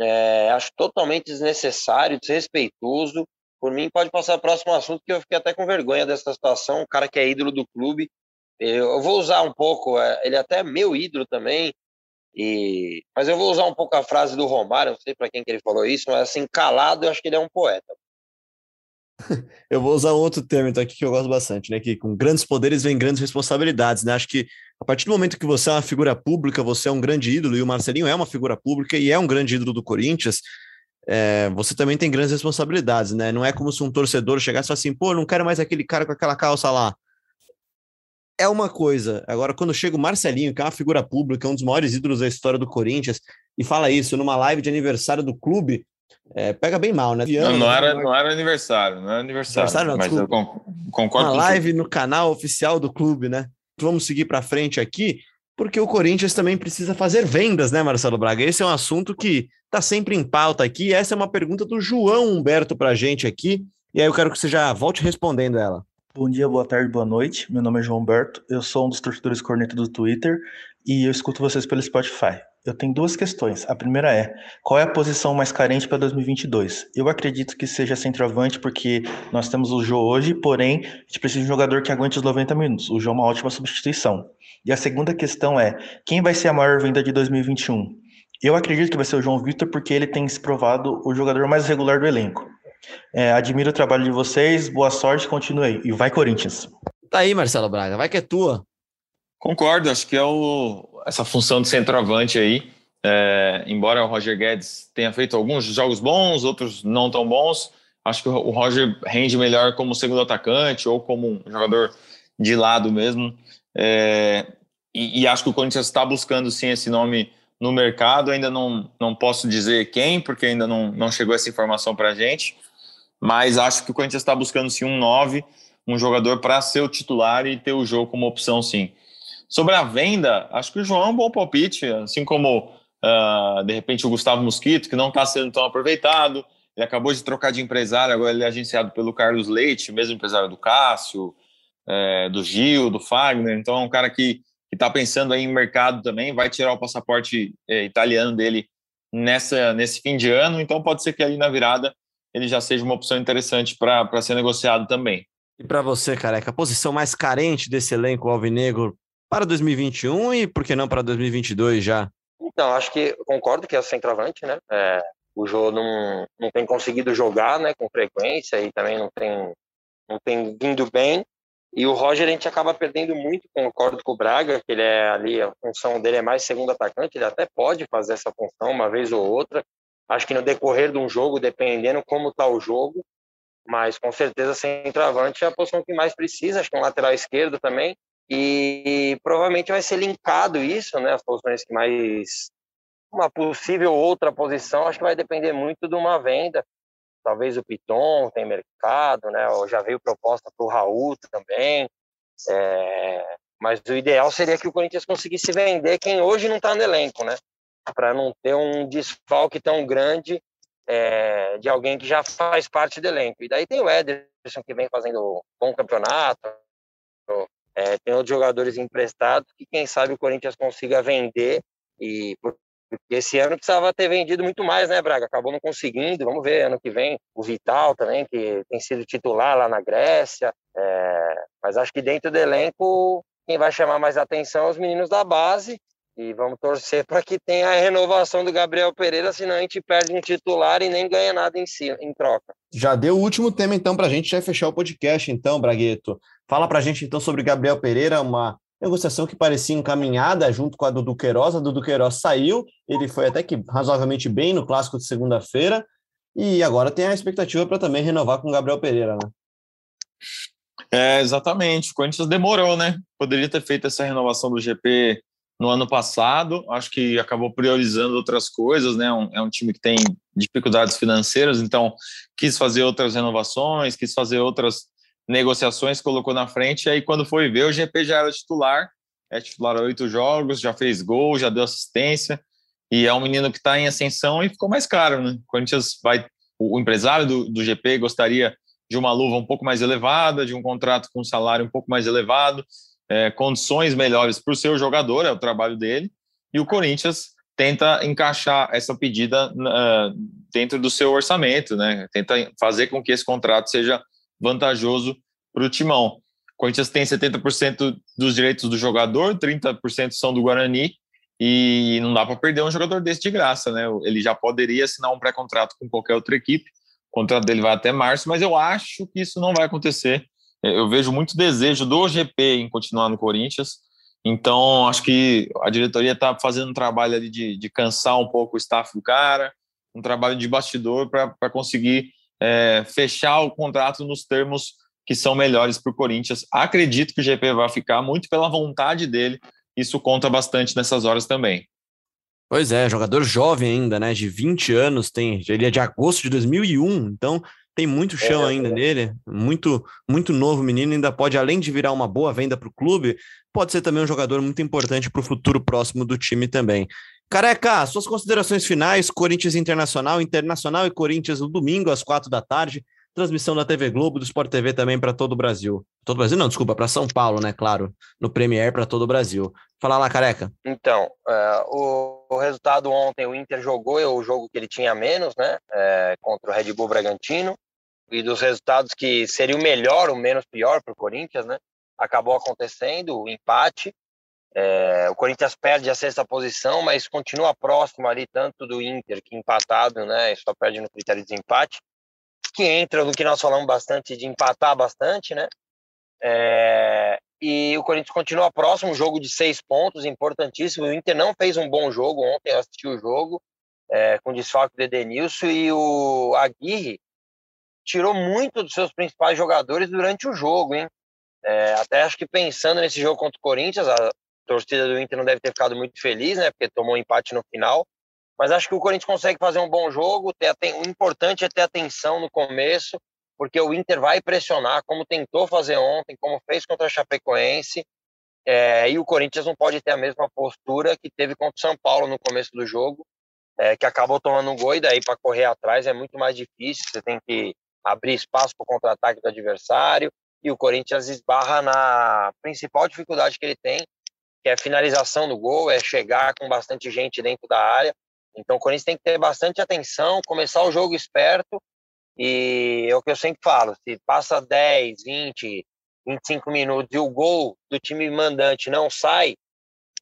é, acho totalmente desnecessário, desrespeitoso. Por mim, pode passar o próximo assunto, que eu fiquei até com vergonha dessa situação. O cara que é ídolo do clube. Eu vou usar um pouco, é, ele é até meu ídolo também, e, mas eu vou usar um pouco a frase do Romário, não sei para quem que ele falou isso, mas assim, calado, eu acho que ele é um poeta. Eu vou usar um outro termo então, aqui que eu gosto bastante, né? Que com grandes poderes vem grandes responsabilidades, né? Acho que a partir do momento que você é uma figura pública, você é um grande ídolo, e o Marcelinho é uma figura pública e é um grande ídolo do Corinthians, é, você também tem grandes responsabilidades, né? Não é como se um torcedor chegasse e assim, pô, não quero mais aquele cara com aquela calça lá. É uma coisa. Agora, quando chega o Marcelinho, que é uma figura pública, um dos maiores ídolos da história do Corinthians, e fala isso numa live de aniversário do clube, é, pega bem mal, né? Não, não, era, não era aniversário, não era aniversário. aniversário não, mas desculpa. eu concordo. Uma live no canal oficial do clube, né? Vamos seguir para frente aqui, porque o Corinthians também precisa fazer vendas, né, Marcelo Braga? Esse é um assunto que está sempre em pauta aqui. Essa é uma pergunta do João Humberto para a gente aqui, e aí eu quero que você já volte respondendo ela. Bom dia, boa tarde, boa noite. Meu nome é João Humberto, eu sou um dos torcedores corneta do Twitter e eu escuto vocês pelo Spotify. Eu tenho duas questões. A primeira é: qual é a posição mais carente para 2022? Eu acredito que seja centroavante, porque nós temos o Jô hoje, porém, a gente precisa de um jogador que aguente os 90 minutos. O Jô é uma ótima substituição. E a segunda questão é: quem vai ser a maior venda de 2021? Eu acredito que vai ser o João Vitor, porque ele tem se provado o jogador mais regular do elenco. É, admiro o trabalho de vocês, boa sorte, continue. E vai, Corinthians. Tá aí, Marcelo Braga, vai que é tua. Concordo, acho que é o, essa função de centroavante aí. É, embora o Roger Guedes tenha feito alguns jogos bons, outros não tão bons, acho que o Roger rende melhor como segundo atacante ou como um jogador de lado mesmo. É, e, e, acho que o Corinthians está buscando sim esse nome no mercado. Ainda não, não posso dizer quem, porque ainda não, não chegou essa informação para a gente. Mas acho que o Corinthians está buscando sim um 9, um jogador para ser o titular e ter o jogo como opção sim. Sobre a venda, acho que o João é um bom palpite, assim como uh, de repente o Gustavo Mosquito, que não está sendo tão aproveitado. Ele acabou de trocar de empresário, agora ele é agenciado pelo Carlos Leite, mesmo empresário do Cássio, é, do Gil, do Fagner. Então é um cara que está pensando aí em mercado também, vai tirar o passaporte é, italiano dele nessa, nesse fim de ano. Então pode ser que ali na virada ele já seja uma opção interessante para ser negociado também. E para você, careca, a posição mais carente desse elenco alvinegro para 2021 e por que não para 2022 já? Então, acho que concordo que é centroavante, né? É, o Jô não, não tem conseguido jogar né, com frequência e também não tem, não tem vindo bem. E o Roger a gente acaba perdendo muito, concordo com o Braga, que ele é ali, a função dele é mais segundo atacante, ele até pode fazer essa função uma vez ou outra. Acho que no decorrer de um jogo, dependendo como está o jogo, mas com certeza centroavante é a posição que mais precisa, acho que um lateral esquerdo também. E provavelmente vai ser linkado isso, né? As posições que mais. Uma possível outra posição, acho que vai depender muito de uma venda. Talvez o Piton tem mercado, né? Ou já veio proposta para o Raul também. É... Mas o ideal seria que o Corinthians conseguisse vender quem hoje não está no elenco, né? Para não ter um desfalque tão grande é... de alguém que já faz parte do elenco. E daí tem o Ederson que vem fazendo bom campeonato, é, tem outros jogadores emprestados que quem sabe o Corinthians consiga vender e esse ano precisava ter vendido muito mais, né, Braga? Acabou não conseguindo. Vamos ver ano que vem o Vital também, que tem sido titular lá na Grécia. É, mas acho que dentro do elenco quem vai chamar mais atenção é os meninos da base. E vamos torcer para que tenha a renovação do Gabriel Pereira, senão a gente perde um titular e nem ganha nada em, si, em troca. Já deu o último tema, então, para a gente já fechar o podcast, então, Bragueto. Fala para a gente então sobre Gabriel Pereira, uma negociação que parecia encaminhada junto com a do Duqueiroz. A do Duqueiroz saiu, ele foi até que razoavelmente bem no clássico de segunda-feira, e agora tem a expectativa para também renovar com o Gabriel Pereira, né? É, exatamente. O Corinthians demorou, né? Poderia ter feito essa renovação do GP no ano passado, acho que acabou priorizando outras coisas, né? Um, é um time que tem dificuldades financeiras, então quis fazer outras renovações, quis fazer outras negociações, colocou na frente, aí quando foi ver, o GP já era titular, é titular oito jogos, já fez gol, já deu assistência, e é um menino que está em ascensão e ficou mais caro, né? O Corinthians vai, o empresário do, do GP gostaria de uma luva um pouco mais elevada, de um contrato com um salário um pouco mais elevado, é, condições melhores para o seu jogador, é o trabalho dele, e o Corinthians tenta encaixar essa pedida uh, dentro do seu orçamento, né? Tenta fazer com que esse contrato seja vantajoso para o timão. O Corinthians tem 70% dos direitos do jogador, 30% são do Guarani, e não dá para perder um jogador desse de graça, né? Ele já poderia assinar um pré-contrato com qualquer outra equipe, contrato dele vai até março, mas eu acho que isso não vai acontecer. Eu vejo muito desejo do GP em continuar no Corinthians. Então, acho que a diretoria está fazendo um trabalho ali de, de cansar um pouco o staff do cara, um trabalho de bastidor para conseguir é, fechar o contrato nos termos que são melhores para o Corinthians. Acredito que o GP vai ficar muito pela vontade dele. Isso conta bastante nessas horas também. Pois é, jogador jovem ainda, né? De 20 anos, tem, ele é de agosto de 2001, então tem muito chão é, ainda é. nele, muito muito novo menino, ainda pode, além de virar uma boa venda para o clube, pode ser também um jogador muito importante para o futuro próximo do time também. Careca, suas considerações finais, Corinthians Internacional, Internacional e Corinthians no domingo às quatro da tarde, transmissão da TV Globo, do Sport TV também para todo o Brasil. Todo o Brasil não, desculpa, para São Paulo, né, claro, no Premier para todo o Brasil. Fala lá, Careca. Então, uh, o, o, resultado ontem, o Inter jogou, é o jogo que ele tinha menos, né, é, contra o Red Bull Bragantino, e dos resultados que seria o melhor, o menos pior para o Corinthians, né, acabou acontecendo o empate, é, o Corinthians perde a sexta posição, mas continua próximo ali tanto do Inter, que empatado, né? Só perde no critério de desempate, que entra no que nós falamos bastante de empatar bastante, né? É, e o Corinthians continua próximo, jogo de seis pontos, importantíssimo. O Inter não fez um bom jogo ontem, eu assisti o jogo é, com desfalque do Edenilson e o Aguirre tirou muito dos seus principais jogadores durante o jogo, hein? É, até acho que pensando nesse jogo contra o Corinthians, a, torcida do Inter não deve ter ficado muito feliz, né? Porque tomou um empate no final. Mas acho que o Corinthians consegue fazer um bom jogo. Ter o importante é ter atenção no começo, porque o Inter vai pressionar, como tentou fazer ontem, como fez contra a Chapecoense. É, e o Corinthians não pode ter a mesma postura que teve contra o São Paulo no começo do jogo, é, que acabou tomando um gol e daí para correr atrás é muito mais difícil. Você tem que abrir espaço para o contra-ataque do adversário. E o Corinthians esbarra na principal dificuldade que ele tem, que é a finalização do gol, é chegar com bastante gente dentro da área. Então o Corinthians tem que ter bastante atenção, começar o jogo esperto. E é o que eu sempre falo: se passa 10, 20, 25 minutos e o gol do time mandante não sai,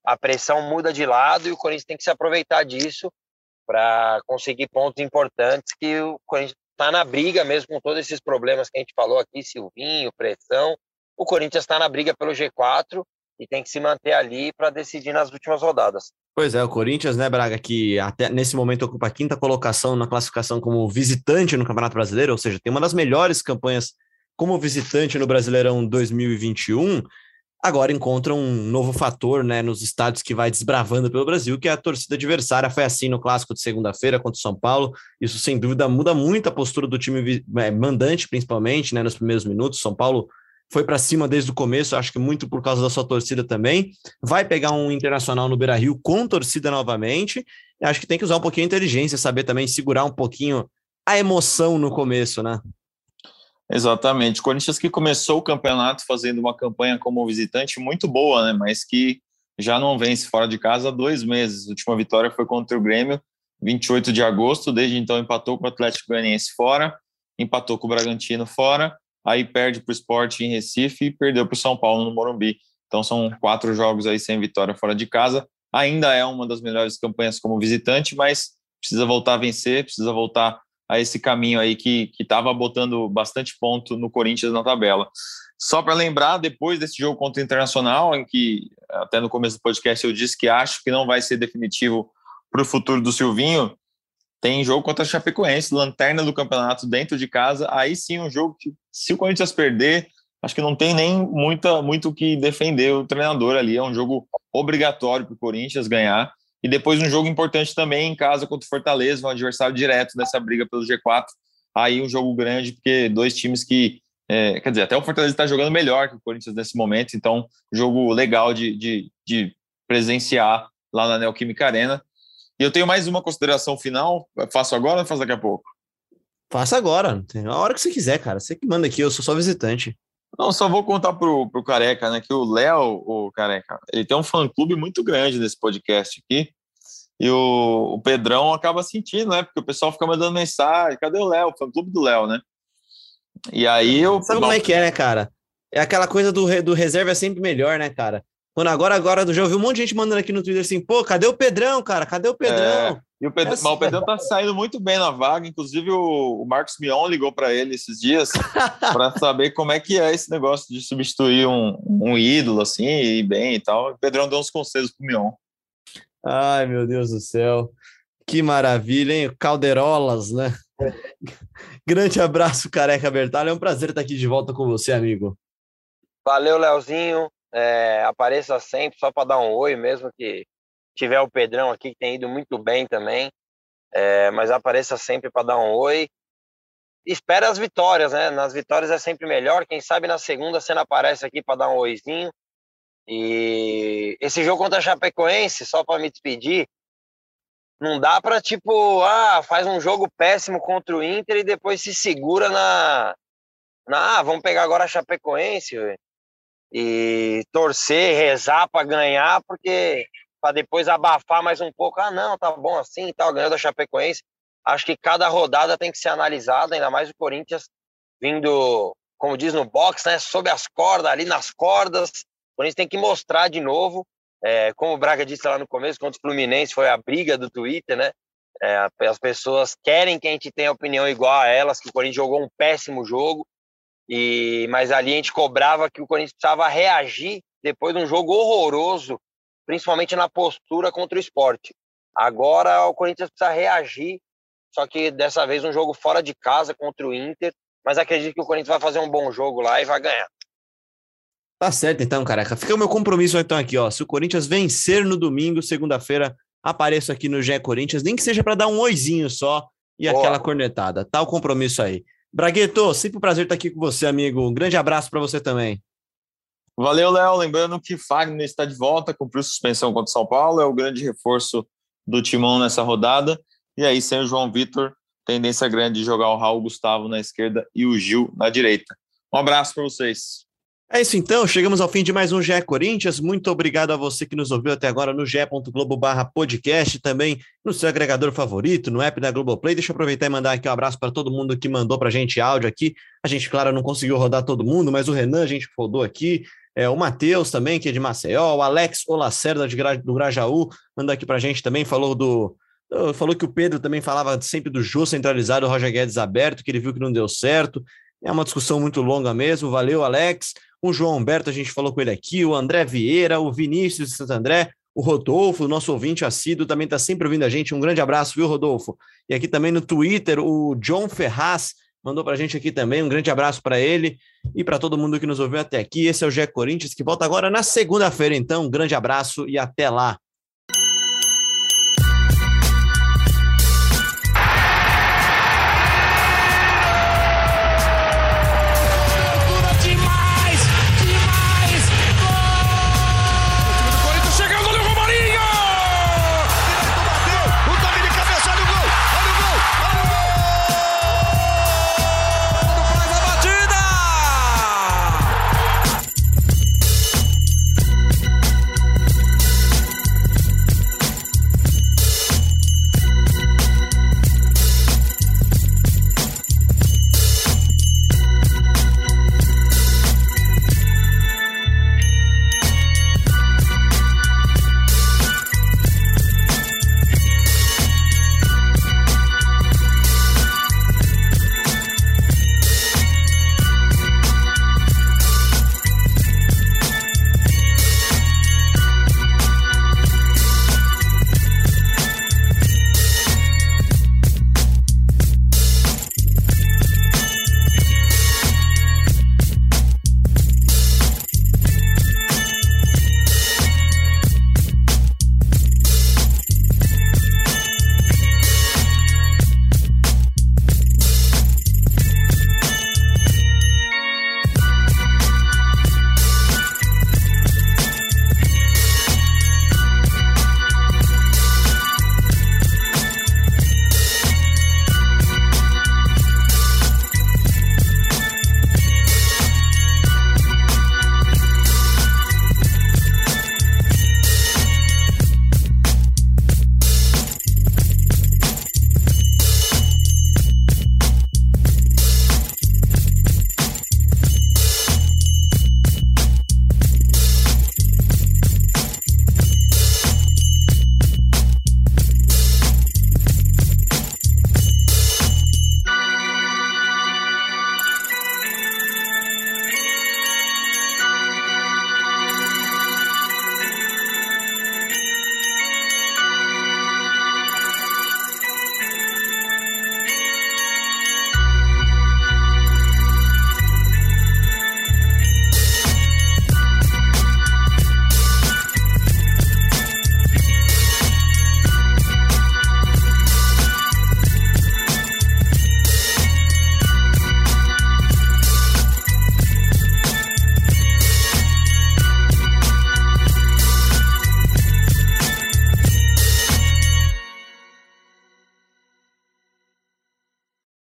a pressão muda de lado e o Corinthians tem que se aproveitar disso para conseguir pontos importantes que o Corinthians está na briga mesmo com todos esses problemas que a gente falou aqui, Silvinho, pressão. O Corinthians está na briga pelo G4 e tem que se manter ali para decidir nas últimas rodadas. Pois é, o Corinthians, né, Braga, que até nesse momento ocupa a quinta colocação na classificação como visitante no Campeonato Brasileiro, ou seja, tem uma das melhores campanhas como visitante no Brasileirão 2021. Agora encontra um novo fator, né, nos estádios que vai desbravando pelo Brasil, que é a torcida adversária. Foi assim no clássico de segunda-feira contra o São Paulo. Isso sem dúvida muda muito a postura do time é, mandante, principalmente, né, nos primeiros minutos. São Paulo foi para cima desde o começo, acho que muito por causa da sua torcida também. Vai pegar um internacional no Beira Rio com torcida novamente. Acho que tem que usar um pouquinho de inteligência, saber também segurar um pouquinho a emoção no começo, né? Exatamente. Corinthians que começou o campeonato fazendo uma campanha como visitante muito boa, né? Mas que já não vence fora de casa há dois meses. A última vitória foi contra o Grêmio, 28 de agosto. Desde então empatou com o Atlético Goianiense fora, empatou com o Bragantino fora aí perde para o Sport em Recife e perdeu para o São Paulo no Morumbi. Então são quatro jogos aí sem vitória fora de casa. Ainda é uma das melhores campanhas como visitante, mas precisa voltar a vencer, precisa voltar a esse caminho aí que estava botando bastante ponto no Corinthians na tabela. Só para lembrar, depois desse jogo contra o Internacional, em que até no começo do podcast eu disse que acho que não vai ser definitivo para o futuro do Silvinho, tem jogo contra a Chapecoense, lanterna do campeonato dentro de casa. Aí sim, um jogo que, se o Corinthians perder, acho que não tem nem muita, muito o que defender o treinador ali. É um jogo obrigatório para o Corinthians ganhar. E depois um jogo importante também em casa contra o Fortaleza, um adversário direto dessa briga pelo G4. Aí um jogo grande, porque dois times que. É, quer dizer, até o Fortaleza está jogando melhor que o Corinthians nesse momento, então jogo legal de, de, de presenciar lá na Neoquímica Arena. E eu tenho mais uma consideração final. Faço agora ou faço daqui a pouco? Faça agora. A hora que você quiser, cara. Você que manda aqui, eu sou só visitante. Não, só vou contar pro, pro Careca, né? Que o Léo, o Careca, ele tem um fã-clube muito grande nesse podcast aqui. E o, o Pedrão acaba sentindo, né? Porque o pessoal fica mandando mensagem. Cadê o Léo? O fã-clube do Léo, né? E aí eu. Sabe como é que é, né, cara? É aquela coisa do, do reserva é sempre melhor, né, cara? Quando agora, agora, já ouvi um monte de gente mandando aqui no Twitter assim, pô, cadê o Pedrão, cara? Cadê o Pedrão? É. E o Pedro, mas o Pedrão tá saindo muito bem na vaga. Inclusive, o, o Marcos Mion ligou para ele esses dias para saber como é que é esse negócio de substituir um, um ídolo assim, e bem e tal. O Pedrão deu uns conselhos pro Mion. Ai, meu Deus do céu. Que maravilha, hein? Calderolas, né? Grande abraço, Careca Bertalho. É um prazer estar aqui de volta com você, amigo. Valeu, Leozinho. É, apareça sempre, só para dar um oi mesmo, que tiver o Pedrão aqui, que tem ido muito bem também. É, mas apareça sempre para dar um oi. Espera as vitórias, né? Nas vitórias é sempre melhor. Quem sabe na segunda você aparece aqui para dar um oizinho. E esse jogo contra a Chapecoense, só para me despedir, não dá para tipo, ah, faz um jogo péssimo contra o Inter e depois se segura na, na ah, vamos pegar agora a Chapecoense véio, e torcer, rezar para ganhar, porque para depois abafar mais um pouco, ah, não, tá bom assim, tal, ganhou da Chapecoense. Acho que cada rodada tem que ser analisada, ainda mais o Corinthians vindo, como diz no box, né, sob as cordas, ali nas cordas. O Corinthians tem que mostrar de novo é, como o Braga disse lá no começo, contra o Fluminense, foi a briga do Twitter, né? É, as pessoas querem que a gente tenha opinião igual a elas, que o Corinthians jogou um péssimo jogo, e mas ali a gente cobrava que o Corinthians precisava reagir depois de um jogo horroroso, principalmente na postura contra o esporte. Agora o Corinthians precisa reagir, só que dessa vez um jogo fora de casa contra o Inter, mas acredito que o Corinthians vai fazer um bom jogo lá e vai ganhar. Tá certo, então, careca. Fica o meu compromisso então aqui, ó. Se o Corinthians vencer no domingo, segunda-feira, apareço aqui no GE Corinthians, nem que seja para dar um oizinho só e Boa. aquela cornetada. Tá o compromisso aí. Bragueto, sempre um prazer estar aqui com você, amigo. Um grande abraço para você também. Valeu, Léo. Lembrando que Fagner está de volta, cumpriu suspensão contra o São Paulo, é o grande reforço do Timão nessa rodada. E aí, sem o João Vitor, tendência grande de jogar o Raul Gustavo na esquerda e o Gil na direita. Um abraço para vocês. É isso então, chegamos ao fim de mais um GE Corinthians. Muito obrigado a você que nos ouviu até agora no ge.globo barra podcast, também no seu agregador favorito, no app da Globoplay. Deixa eu aproveitar e mandar aqui um abraço para todo mundo que mandou para a gente áudio aqui. A gente, claro, não conseguiu rodar todo mundo, mas o Renan a gente rodou aqui. É, o Matheus também, que é de Maceió, o Alex Olacerda de Gra do Grajaú, manda aqui para a gente também, falou do, falou que o Pedro também falava sempre do Jô centralizado, o Roger Guedes aberto, que ele viu que não deu certo. É uma discussão muito longa mesmo. Valeu, Alex o João Humberto, a gente falou com ele aqui, o André Vieira, o Vinícius de Santo André, o Rodolfo, nosso ouvinte assíduo, também está sempre ouvindo a gente. Um grande abraço, viu, Rodolfo? E aqui também no Twitter, o John Ferraz mandou para a gente aqui também. Um grande abraço para ele e para todo mundo que nos ouviu até aqui. Esse é o Gé Corinthians, que volta agora na segunda-feira. Então, um grande abraço e até lá.